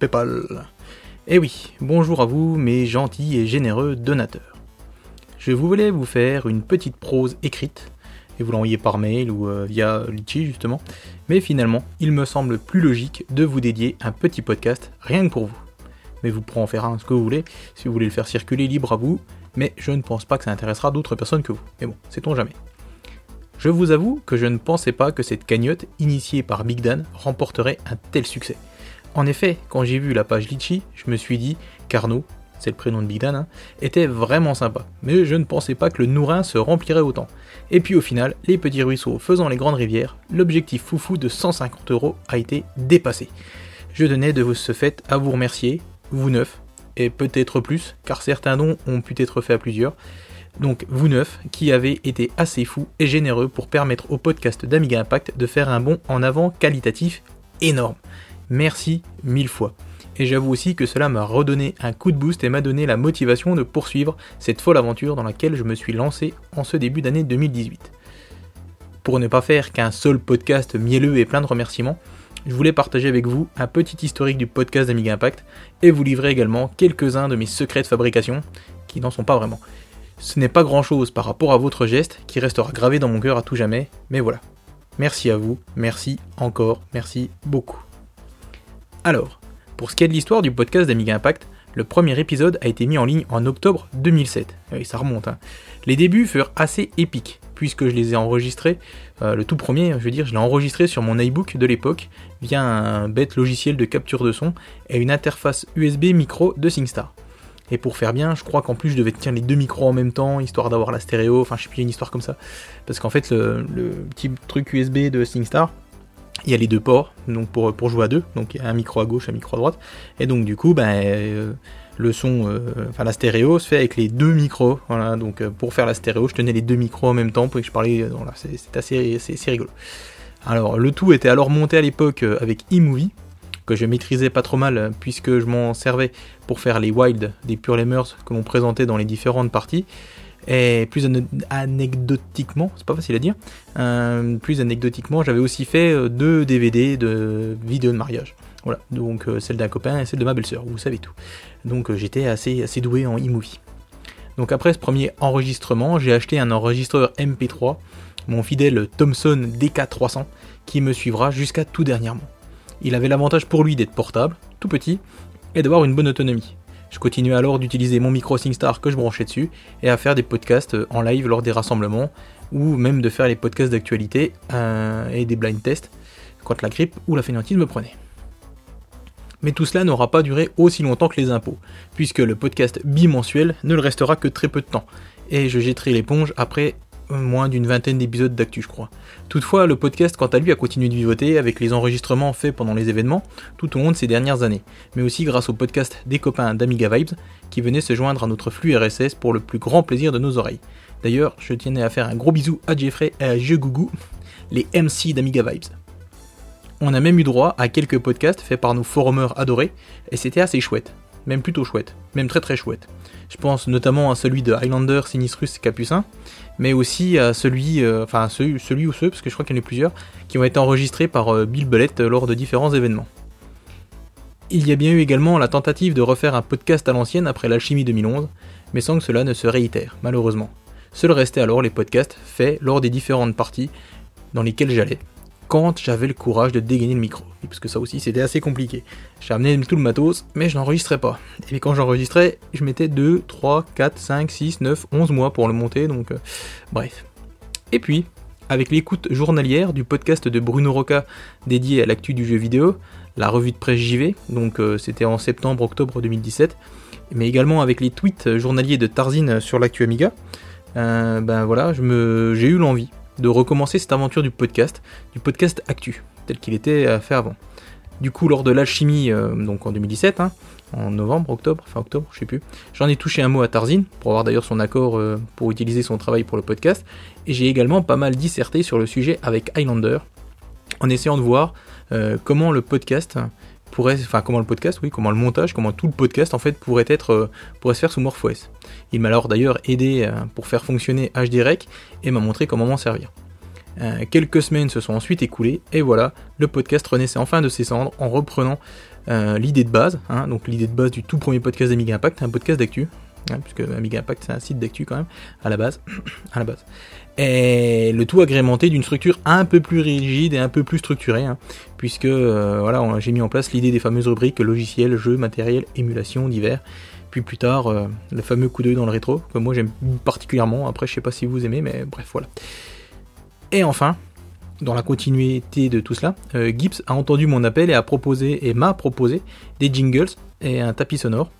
Paypal. Eh oui, bonjour à vous, mes gentils et généreux donateurs. Je voulais vous faire une petite prose écrite, et vous l'envoyer par mail ou euh, via Litchi justement, mais finalement, il me semble plus logique de vous dédier un petit podcast rien que pour vous. Mais vous pourrez en faire un ce que vous voulez, si vous voulez le faire circuler libre à vous, mais je ne pense pas que ça intéressera d'autres personnes que vous. Mais bon, sait-on jamais. Je vous avoue que je ne pensais pas que cette cagnotte, initiée par Big Dan, remporterait un tel succès. En effet, quand j'ai vu la page Litchi, je me suis dit qu'Arnaud, c'est le prénom de Big Dan, hein, était vraiment sympa. Mais je ne pensais pas que le Nourin se remplirait autant. Et puis au final, les petits ruisseaux faisant les grandes rivières, l'objectif foufou de 150 euros a été dépassé. Je tenais de ce fait à vous remercier, vous neuf, et peut-être plus, car certains dons ont pu être faits à plusieurs. Donc vous neuf, qui avez été assez fous et généreux pour permettre au podcast d'Amiga Impact de faire un bond en avant qualitatif énorme. Merci mille fois. Et j'avoue aussi que cela m'a redonné un coup de boost et m'a donné la motivation de poursuivre cette folle aventure dans laquelle je me suis lancé en ce début d'année 2018. Pour ne pas faire qu'un seul podcast mielleux et plein de remerciements, je voulais partager avec vous un petit historique du podcast d'Amiga Impact et vous livrer également quelques-uns de mes secrets de fabrication, qui n'en sont pas vraiment. Ce n'est pas grand chose par rapport à votre geste qui restera gravé dans mon cœur à tout jamais, mais voilà. Merci à vous, merci encore, merci beaucoup. Alors, pour ce qui est de l'histoire du podcast d'Amiga Impact, le premier épisode a été mis en ligne en octobre 2007. Oui, ça remonte. Hein. Les débuts furent assez épiques, puisque je les ai enregistrés, euh, le tout premier, je veux dire, je l'ai enregistré sur mon iBook de l'époque, via un bête logiciel de capture de son et une interface USB micro de SingStar. Et pour faire bien, je crois qu'en plus je devais tenir les deux micros en même temps, histoire d'avoir la stéréo, enfin je sais plus, une histoire comme ça. Parce qu'en fait, le, petit truc USB de SingStar, il y a les deux ports, donc pour, jouer à deux, donc un micro à gauche, un micro à droite. Et donc du coup, ben, euh, le son, euh, enfin la stéréo se fait avec les deux micros. Euh, pour faire la stéréo, je tenais les deux micros en même temps c'est assez, rigolo. Alors le tout était alors monté à l'époque avec eMovie, que je maîtrisais pas trop mal puisque je m'en servais pour faire les wild des Pure Lemurs que l'on présentait dans les différentes parties. Et plus anecdotiquement, c'est pas facile à dire, euh, plus anecdotiquement, j'avais aussi fait euh, deux DVD de vidéos de mariage. Voilà, donc euh, celle d'un copain et celle de ma belle-sœur, vous savez tout. Donc j'étais assez, assez doué en e-movie. Donc après ce premier enregistrement, j'ai acheté un enregistreur MP3, mon fidèle Thomson DK300, qui me suivra jusqu'à tout dernièrement. Il avait l'avantage pour lui d'être portable, tout petit, et d'avoir une bonne autonomie. Je continuais alors d'utiliser mon micro SingStar que je branchais dessus et à faire des podcasts euh, en live lors des rassemblements ou même de faire les podcasts d'actualité euh, et des blind tests quand la grippe ou la fainéantise me prenait. Mais tout cela n'aura pas duré aussi longtemps que les impôts, puisque le podcast bimensuel ne le restera que très peu de temps, et je jetterai l'éponge après moins d'une vingtaine d'épisodes d'actu, je crois. Toutefois, le podcast, quant à lui, a continué de vivoter avec les enregistrements faits pendant les événements tout au long de ces dernières années, mais aussi grâce au podcast des copains d'Amiga Vibes qui venaient se joindre à notre flux RSS pour le plus grand plaisir de nos oreilles. D'ailleurs, je tenais à faire un gros bisou à Jeffrey et à Gougou, les MC d'Amiga Vibes. On a même eu droit à quelques podcasts faits par nos forumers adorés, et c'était assez chouette, même plutôt chouette, même très très chouette. Je pense notamment à celui de Highlander, Sinistrus Capucin, mais aussi à celui, euh, enfin celui, ou ceux, parce que je crois qu'il y en a plusieurs, qui ont été enregistrés par euh, Bill Bellet lors de différents événements. Il y a bien eu également la tentative de refaire un podcast à l'ancienne après l'Alchimie 2011, mais sans que cela ne se réitère, malheureusement. Seul restaient alors les podcasts faits lors des différentes parties dans lesquelles j'allais, quand j'avais le courage de dégainer le micro. Parce que ça aussi c'était assez compliqué. J'ai amené tout le matos, mais je n'enregistrais pas. Et quand j'enregistrais, je mettais 2, 3, 4, 5, 6, 9, 11 mois pour le monter, donc euh, bref. Et puis, avec l'écoute journalière du podcast de Bruno Roca dédié à l'actu du jeu vidéo, la revue de presse JV, donc euh, c'était en septembre-octobre 2017, mais également avec les tweets journaliers de Tarzine sur l'actu Amiga, euh, ben voilà, j'ai eu l'envie de recommencer cette aventure du podcast, du podcast Actu, tel qu'il était fait avant. Du coup, lors de l'alchimie, euh, donc en 2017, hein, en novembre, octobre, fin octobre, je sais plus, j'en ai touché un mot à Tarzine, pour avoir d'ailleurs son accord euh, pour utiliser son travail pour le podcast, et j'ai également pas mal disserté sur le sujet avec Highlander, en essayant de voir euh, comment le podcast pourrait, enfin comment le podcast, oui, comment le montage, comment tout le podcast en fait pourrait être, pourrait se faire sous MorphOS. Il m'a alors d'ailleurs aidé pour faire fonctionner HDREC et m'a montré comment m'en servir. quelques semaines se sont ensuite écoulées, et voilà, le podcast renaissait enfin de ses cendres en reprenant l'idée de base, hein, donc l'idée de base du tout premier podcast d'Amiga Impact, un podcast d'actu, hein, puisque Amiga Impact c'est un site d'actu quand même, à la base, à la base. Et le tout agrémenté d'une structure un peu plus rigide et un peu plus structurée, hein, puisque voilà, j'ai mis en place l'idée des fameuses rubriques logiciels, jeux, matériel, émulation, divers, puis plus tard, euh, le fameux coup d'œil dans le rétro, que moi j'aime particulièrement. Après, je sais pas si vous aimez, mais bref, voilà. Et enfin, dans la continuité de tout cela, euh, Gibbs a entendu mon appel et a proposé et m'a proposé des jingles et un tapis sonore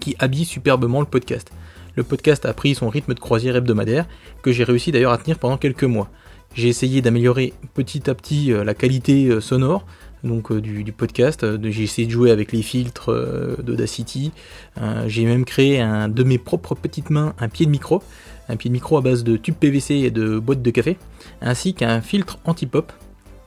qui habillent superbement le podcast. Le podcast a pris son rythme de croisière hebdomadaire que j'ai réussi d'ailleurs à tenir pendant quelques mois. J'ai essayé d'améliorer petit à petit euh, la qualité sonore, donc euh, du, podcast. Euh, j'ai essayé de jouer avec les filtres euh, d'Audacity. j'ai même créé un, de mes propres petites mains un pied de micro, un pied de micro à base de tube PVC et de boîte de café, ainsi qu'un filtre anti-pop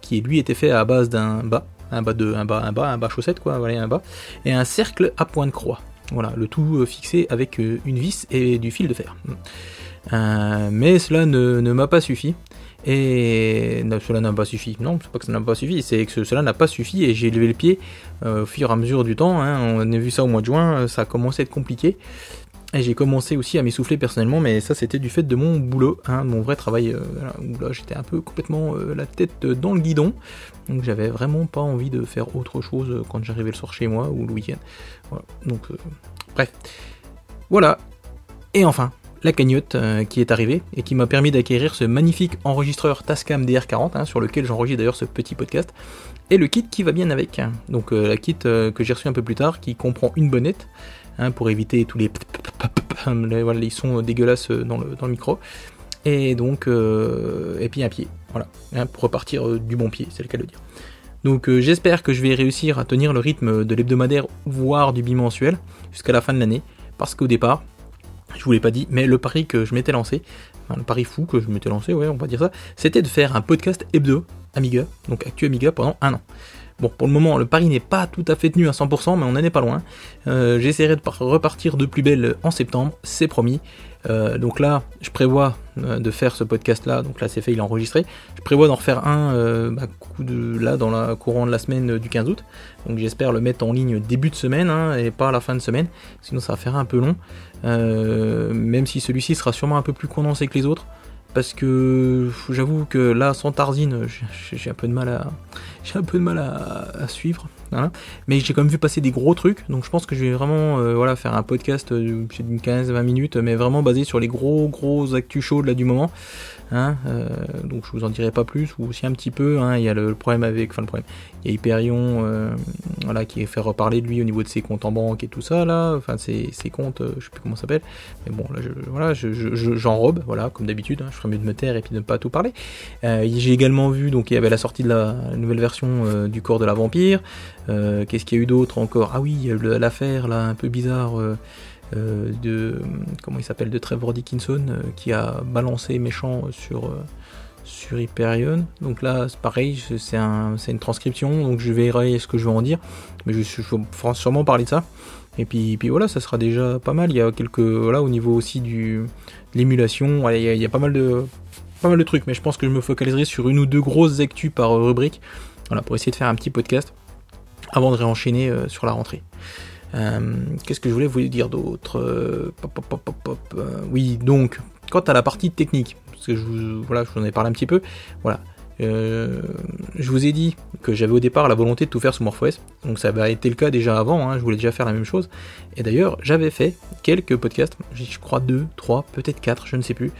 qui lui était fait à base d'un bas, un bas de un bas, un bas, un bas chaussette quoi, voilà un bas, et un cercle à point de croix. Voilà, le tout fixé avec une vis et du fil de fer. mais cela ne m'a pas suffi. Et cela n'a pas suffi. Non, c'est pas que ça n'a pas suffi, c'est que cela n'a pas suffi et j'ai levé le pied euh, au fur et à mesure du temps. Hein. On a vu ça au mois de juin, ça a commencé à être compliqué. Et j'ai commencé aussi à m'essouffler personnellement, mais ça c'était du fait de mon boulot, hein, mon vrai travail. Euh, là j'étais un peu complètement euh, la tête dans le guidon, donc j'avais vraiment pas envie de faire autre chose quand j'arrivais le soir chez moi ou le week-end. Voilà. Donc bref, voilà. Et enfin, la cagnotte euh, qui est arrivée et qui m'a permis d'acquérir ce magnifique enregistreur Tascam DR40 hein, sur lequel j'enregistre d'ailleurs ce petit podcast et le kit qui va bien avec. Donc euh, la kit euh, que j'ai reçu un peu plus tard qui comprend une bonnette hein, pour éviter tous les, les sons dégueulasses dans le, dans le micro et donc et puis un pied voilà pour repartir du bon pied c'est le cas de dire. Donc j'espère que je vais réussir à tenir le rythme de l'hebdomadaire voire du bimensuel jusqu'à la fin de l'année parce qu'au départ je vous l'ai pas dit, mais le pari que je m'étais lancé, enfin, le pari fou que je m'étais lancé, ouais, on va dire ça, c'était de faire un podcast hebdo Amiga, donc Actu Amiga pendant un an. Bon, pour le moment, le pari n'est pas tout à fait tenu à 100%, mais on n'en est pas loin. Euh, j'essaierai de repartir de plus belle en septembre, c'est promis. Euh, donc là, je prévois euh, de faire ce podcast-là. Donc là, c'est fait, il est enregistré. Je prévois d'en refaire un bah, coup de, là dans la courant de la semaine du 15 août. Donc j'espère le mettre en ligne début de semaine hein, et pas à la fin de semaine. Sinon, ça va faire un peu long. même si celui-ci sera sûrement un peu plus condensé que les autres parce que j'avoue que là sans Tarzine j'ai un peu de mal à j'ai un peu de mal à, suivre mais j'ai quand même vu passer des gros trucs donc je pense que je vais vraiment euh, voilà faire un podcast euh, d'une 15-20 minutes mais vraiment basé sur les gros gros actus chauds là du moment Hein, euh, donc je vous en dirai pas plus, ou aussi un petit peu. Hein, il y a le, problème avec, enfin le problème, il y a Hyperion, euh, voilà, qui fait reparler de lui au niveau de ses comptes en banque et tout ça là, enfin ses, comptes, je sais plus comment ça s'appelle, mais bon là, je, voilà, j'enrobe, voilà, comme d'habitude. Hein, je ferais mieux de me taire et puis de ne pas tout parler. J'ai également vu, donc il y avait la sortie de la, nouvelle version du corps de la vampire. Qu'est-ce qu'il y a eu d'autre encore? Ah oui, l'affaire là un peu bizarre. Euh, de comment il s'appelle de Trevor Dickinson euh, qui a balancé méchant sur euh, sur Hyperion. Donc là, c'est pareil, c'est un, une transcription, donc je verrai ce que je vais en dire, mais je, je ferai sûrement parler de ça. Et puis, puis voilà, ça sera déjà pas mal. Il y a quelques voilà au niveau aussi du de l'émulation, il, il, y a pas mal de pas mal de trucs, mais je pense que je me focaliserai sur une ou deux grosses actus par rubrique, voilà pour essayer de faire un petit podcast avant de réenchaîner sur la rentrée. Euh, qu'est-ce que je voulais vous dire d'autre euh, euh, Oui, donc, quant à la partie technique, parce que je vous, voilà, je vous en ai parlé un petit peu, voilà. je vous ai dit que j'avais au départ la volonté de tout faire sous MorphOS, donc ça avait été le cas déjà avant, hein, je voulais déjà faire la même chose. Et d'ailleurs, j'avais fait quelques podcasts, je crois deux, trois, peut-être quatre, je ne sais plus,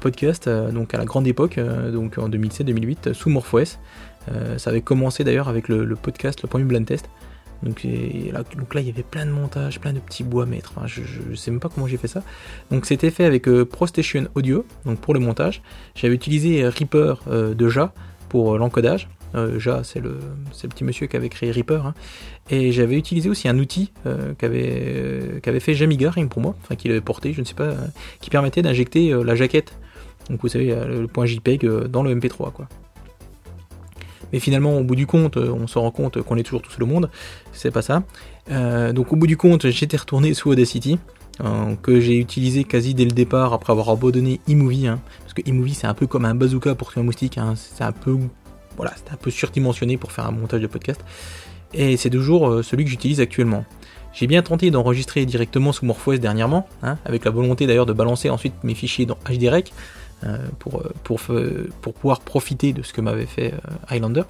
podcasts, donc à la grande époque, donc en 2007-2008, sous MorphOS. Ça avait commencé d'ailleurs avec le, podcast, le premier blind test. Donc là, il y avait plein de montages, plein de petits bois à mettre. je, ne sais même pas comment j'ai fait ça. Donc c'était fait avec euh, ProStation Audio, donc pour le montage. J'avais utilisé euh, Reaper euh, de Ja pour l'encodage. ja, c'est le, le, petit monsieur qui avait créé Reaper. Hein. Et j'avais utilisé aussi un outil qu'avait fait Jamiga, rien pour moi, enfin qu'il avait porté, je ne sais pas, qui permettait d'injecter la jaquette. Donc vous savez, le point JPEG dans le MP3 quoi. Mais finalement, au bout du compte, euh, on se rend compte qu'on est toujours tout seul au monde. C'est pas ça. Euh, donc au bout du compte, j'étais retourné sous Audacity. que j'ai utilisé quasi dès le départ après avoir abandonné eMovie, hein, parce que eMovie c'est un peu comme un bazooka pour tuer un moustique, hein, c'est un peu voilà, c'est un peu surdimensionné pour faire un montage de podcast, et c'est toujours celui que j'utilise actuellement. J'ai bien tenté d'enregistrer directement sous MorphOS dernièrement, hein, avec la volonté d'ailleurs de balancer ensuite mes fichiers dans HDREC euh, pour, pour, pour, pouvoir profiter de ce que m'avait fait euh, Highlander.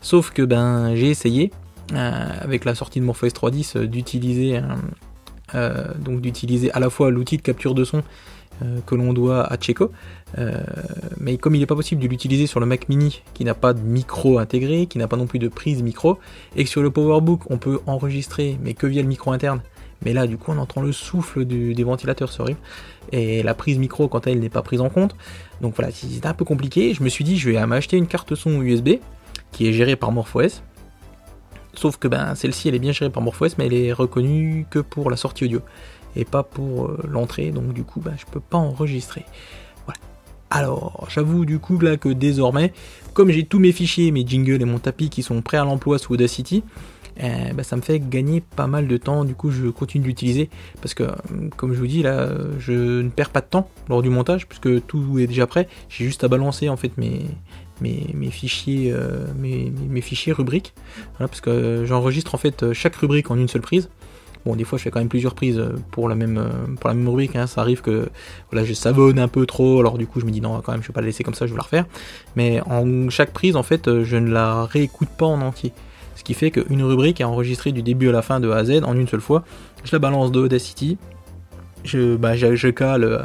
Sauf que ben j'ai essayé euh, avec la sortie de MorphOS 3.10 d'utiliser donc d'utiliser à la fois l'outil de capture de son que l'on doit à Checo, mais comme il n'est pas possible de l'utiliser sur le Mac Mini qui n'a pas de micro intégré, qui n'a pas non plus de prise micro, et que sur le PowerBook on peut enregistrer mais que via le micro interne, mais là du coup on entend le souffle des ventilateurs, c'est horrible, et la prise micro quand elle n'est pas prise en compte, donc voilà, c'était un peu compliqué, je me suis dit je vais m'acheter une carte son USB, qui est gérée par MorphOS, sauf que ben celle-ci elle est bien gérée par MorphOS, mais elle est reconnue que pour la sortie audio, et pas pour euh, l'entrée, donc du coup ben, je peux pas enregistrer. Alors, j'avoue du coup là que désormais, comme j'ai tous mes fichiers, mes jingles et mon tapis qui sont prêts à l'emploi sous Audacity, eh ben, ça me fait gagner pas mal de temps. Du coup, je continue d'utiliser parce que, comme je vous dis là, je ne perds pas de temps lors du montage puisque tout est déjà prêt. J'ai juste à balancer en fait mes, fichiers, euh, mes, fichiers rubriques, parce que j'enregistre en fait chaque rubrique en une seule prise. Bon, des fois, je fais quand même plusieurs prises euh, pour la même, euh, pour la même rubrique. Hein. Ça arrive que voilà, je savonne un peu trop. Alors, du coup, je me dis non, quand même, je vais pas la laisser comme ça, je vais la refaire. Mais en chaque prise, en fait, euh, je ne la réécoute pas en entier. Ce qui fait qu'une rubrique est enregistrée du début à la fin de A à Z en une seule fois. Je la balance de Audacity. Je, bah, je, cale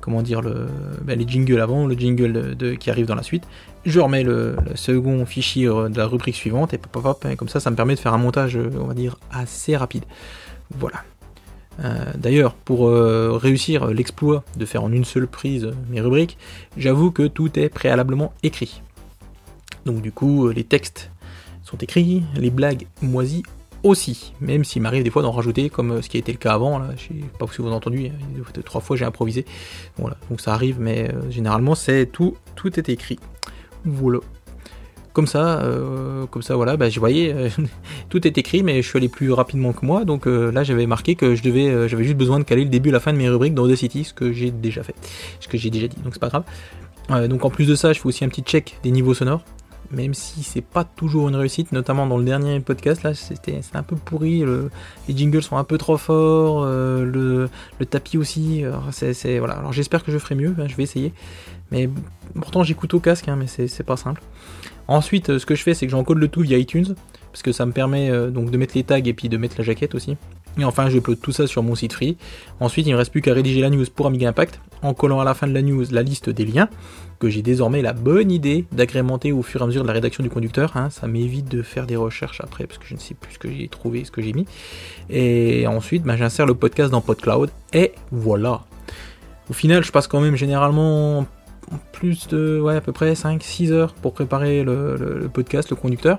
comment dire le, bah, les jingles avant, le jingle qui arrive dans la suite. Je remets le, second fichier de la rubrique suivante et, comme ça, ça me permet de faire un montage, on va dire, assez rapide. Voilà. Euh, d'ailleurs, pour euh, réussir l'exploit de faire en une seule prise mes rubriques, j'avoue que tout est préalablement écrit. Donc du coup, les textes écrits, les blagues moisies aussi, même s'il m'arrive des fois d'en rajouter, comme ce qui a été le cas avant, là, je sais pas si vous avez entendu, trois fois j'ai improvisé, voilà, donc ça arrive, mais euh, généralement c'est tout, tout est écrit. Voilà. Comme ça, euh, comme ça, voilà, bah, je voyais, euh, tout est écrit, mais je suis allé plus rapidement que moi, donc euh, là j'avais marqué que je devais, j'avais juste besoin de caler le début et la fin de mes rubriques dans Audacity, ce que j'ai déjà fait, ce que j'ai déjà dit, donc c'est pas grave. donc en plus de ça, je fais aussi un petit check des niveaux sonores, même si c'est pas toujours une réussite, notamment dans le dernier podcast là, c'était un peu pourri, les jingles sont un peu trop forts, le, tapis aussi, c'est voilà. Alors j'espère que je ferai mieux, hein, je vais essayer, mais pourtant j'écoute au casque, hein, mais c'est pas simple. Ensuite, euh, ce que je fais, c'est que j'encode le tout via iTunes, parce que ça me permet euh, donc de mettre les tags et puis de mettre la jaquette aussi. Et enfin, je upload tout ça sur mon site free. Ensuite, il ne me reste plus qu'à rédiger la news pour Amiga Impact, en collant à la fin de la news la liste des liens, que j'ai désormais la bonne idée d'agrémenter au fur et à mesure de la rédaction du conducteur. Hein. Ça m'évite de faire des recherches après, parce que je ne sais plus ce que j'ai trouvé, ce que j'ai mis. Et ensuite, ben, j'insère le podcast dans PodCloud, et voilà. Au final, je passe quand même généralement plus de, ouais, à peu près 5-6 heures pour préparer le, podcast, le conducteur.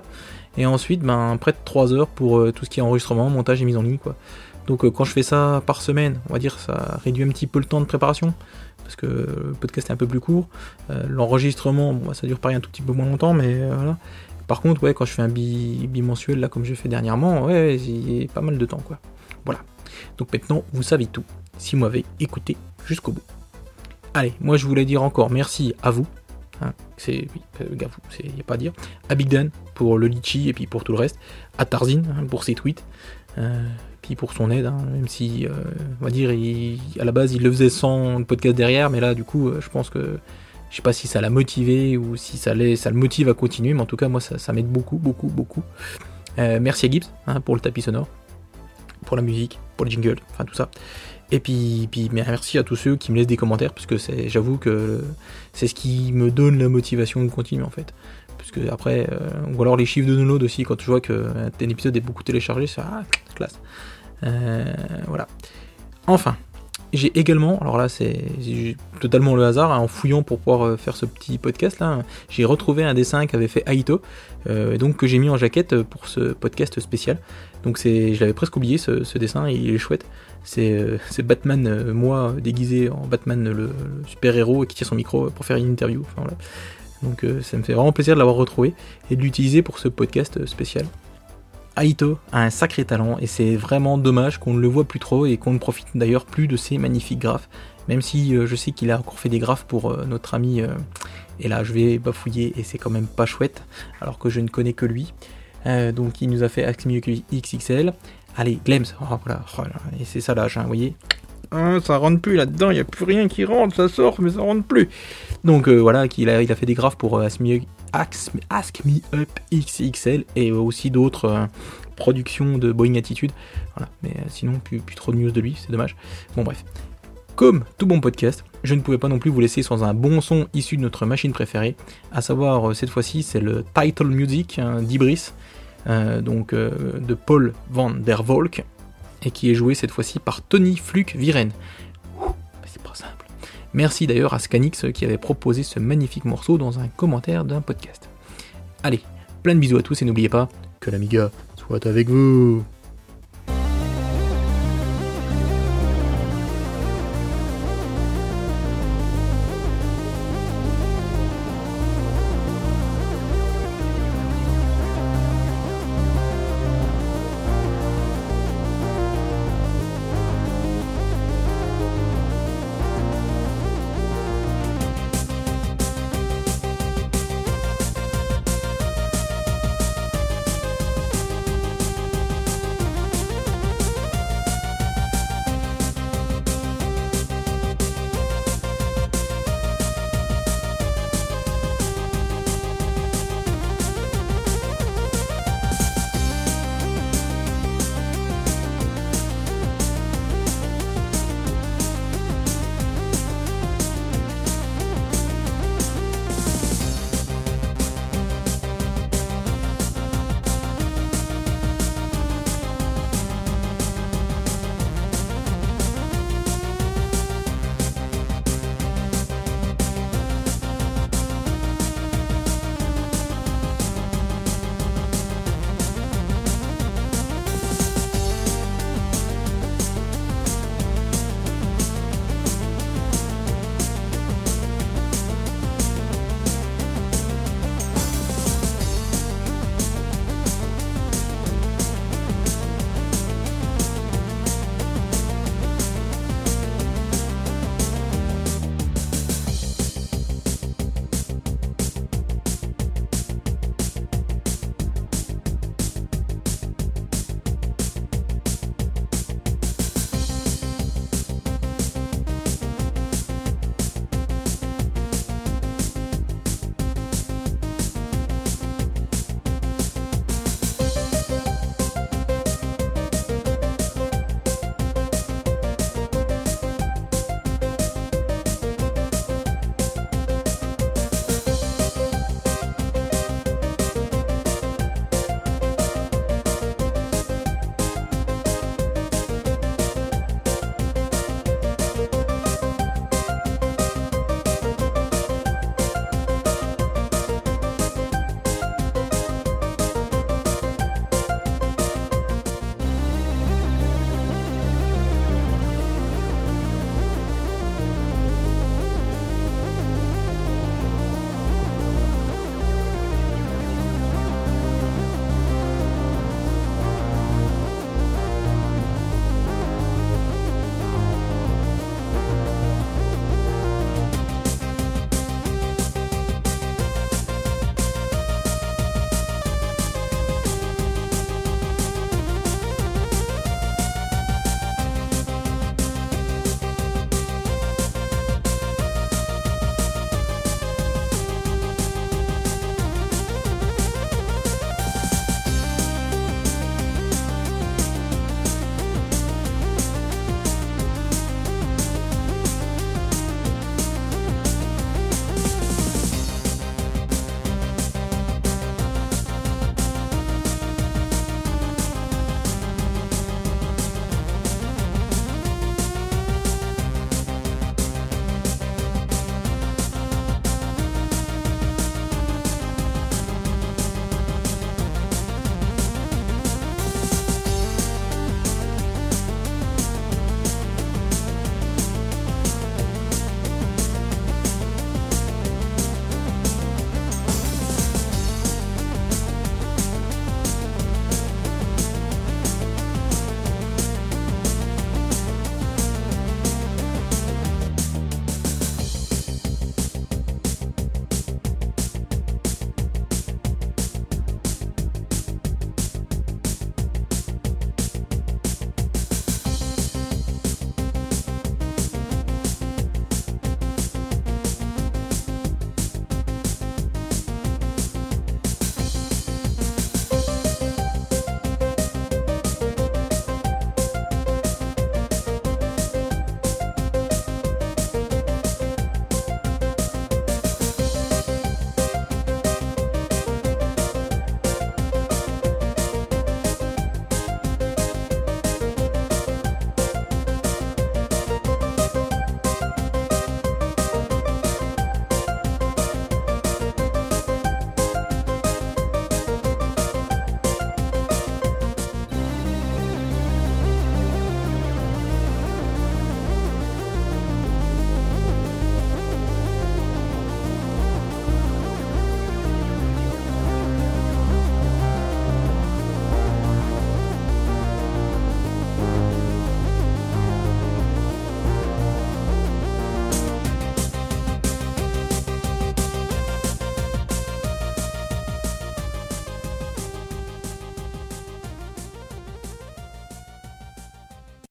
Et ensuite, ben, près de 3 heures pour euh, tout ce qui est enregistrement, montage et mise en ligne, quoi. Donc, euh, quand je fais ça par semaine, on va dire, ça réduit un petit peu le temps de préparation. Parce que le podcast est un peu plus court. Euh, l'enregistrement, bon, ça dure pareil un tout petit peu moins longtemps, mais voilà. Par contre, ouais, quand je fais un bimensuel, là, comme j'ai fait dernièrement, ouais, a pas mal de temps, quoi. Voilà. Donc maintenant, vous savez tout. Si vous m'avez écouté jusqu'au bout. Allez, moi je voulais dire encore merci à vous. Hein, c'est euh, il n'y a pas à dire. À Big Dan pour le litchi et puis pour tout le reste. À Tarzin hein, pour ses tweets. Euh, puis pour son aide, hein, même si, euh, on va dire, à la base il le faisait sans le podcast derrière, mais là du coup, je pense que je sais pas si ça l'a motivé ou si ça, ça le motive à continuer, mais en tout cas, moi ça, m'aide beaucoup, beaucoup, beaucoup. merci à Gibbs pour le tapis sonore, pour la musique, pour le jingle, enfin tout ça. Et puis, puis merci à tous ceux qui me laissent des commentaires, parce que j'avoue que c'est ce qui me donne la motivation de continuer en fait. Parce que après, euh, ou alors les chiffres de download aussi, quand je vois qu'un épisode est beaucoup téléchargé, c'est ah, classe. Euh, voilà. Enfin, j'ai également, alors là c'est totalement le hasard, hein, en fouillant pour pouvoir euh, faire ce petit podcast là, j'ai retrouvé un dessin qu'avait fait Aito, donc que j'ai mis en jaquette pour ce podcast spécial. Donc c'est, je l'avais presque oublié ce, dessin, il est chouette. Euh, c'est Batman, euh, moi, déguisé en Batman, le, super-héros, qui tient son micro pour faire une interview. Donc euh, ça me fait vraiment plaisir de l'avoir retrouvé et de l'utiliser pour ce podcast spécial. Aito a un sacré talent et c'est vraiment dommage qu'on ne le voit plus trop et qu'on ne profite d'ailleurs plus de ses magnifiques graphes. Même si euh, je sais qu'il a encore fait des graphes pour euh, notre ami. euh, et là, je vais bafouiller et c'est quand même pas chouette, alors que je ne connais que lui. Donc, il nous a fait Axe Miu XXL. Allez, Glems, oh, voilà, oh et c'est ça l'âge, hein, vous voyez. Ah, ça rentre plus là-dedans, il n'y a plus rien qui rentre, ça sort, mais ça rentre plus. Donc euh, voilà, qu'il a, il a fait des graphes pour euh, Ask, Me, Ask, Me Up XXL et aussi d'autres productions de Boeing Attitude. Voilà, mais sinon, plus, plus trop de news de lui, c'est dommage. Bon, bref. Comme tout bon podcast, je ne pouvais pas non plus vous laisser sans un bon son issu de notre machine préférée, à savoir euh, cette fois-ci c'est le Title Music hein, d'Ibris, euh, donc euh, de Paul van der Volk, et qui est joué cette fois-ci par Tony Fluke Viren. C'est pas simple. Merci d'ailleurs à Scanix qui avait proposé ce magnifique morceau dans un commentaire d'un podcast. Allez, plein de bisous à tous et n'oubliez pas que l'Amiga soit avec vous.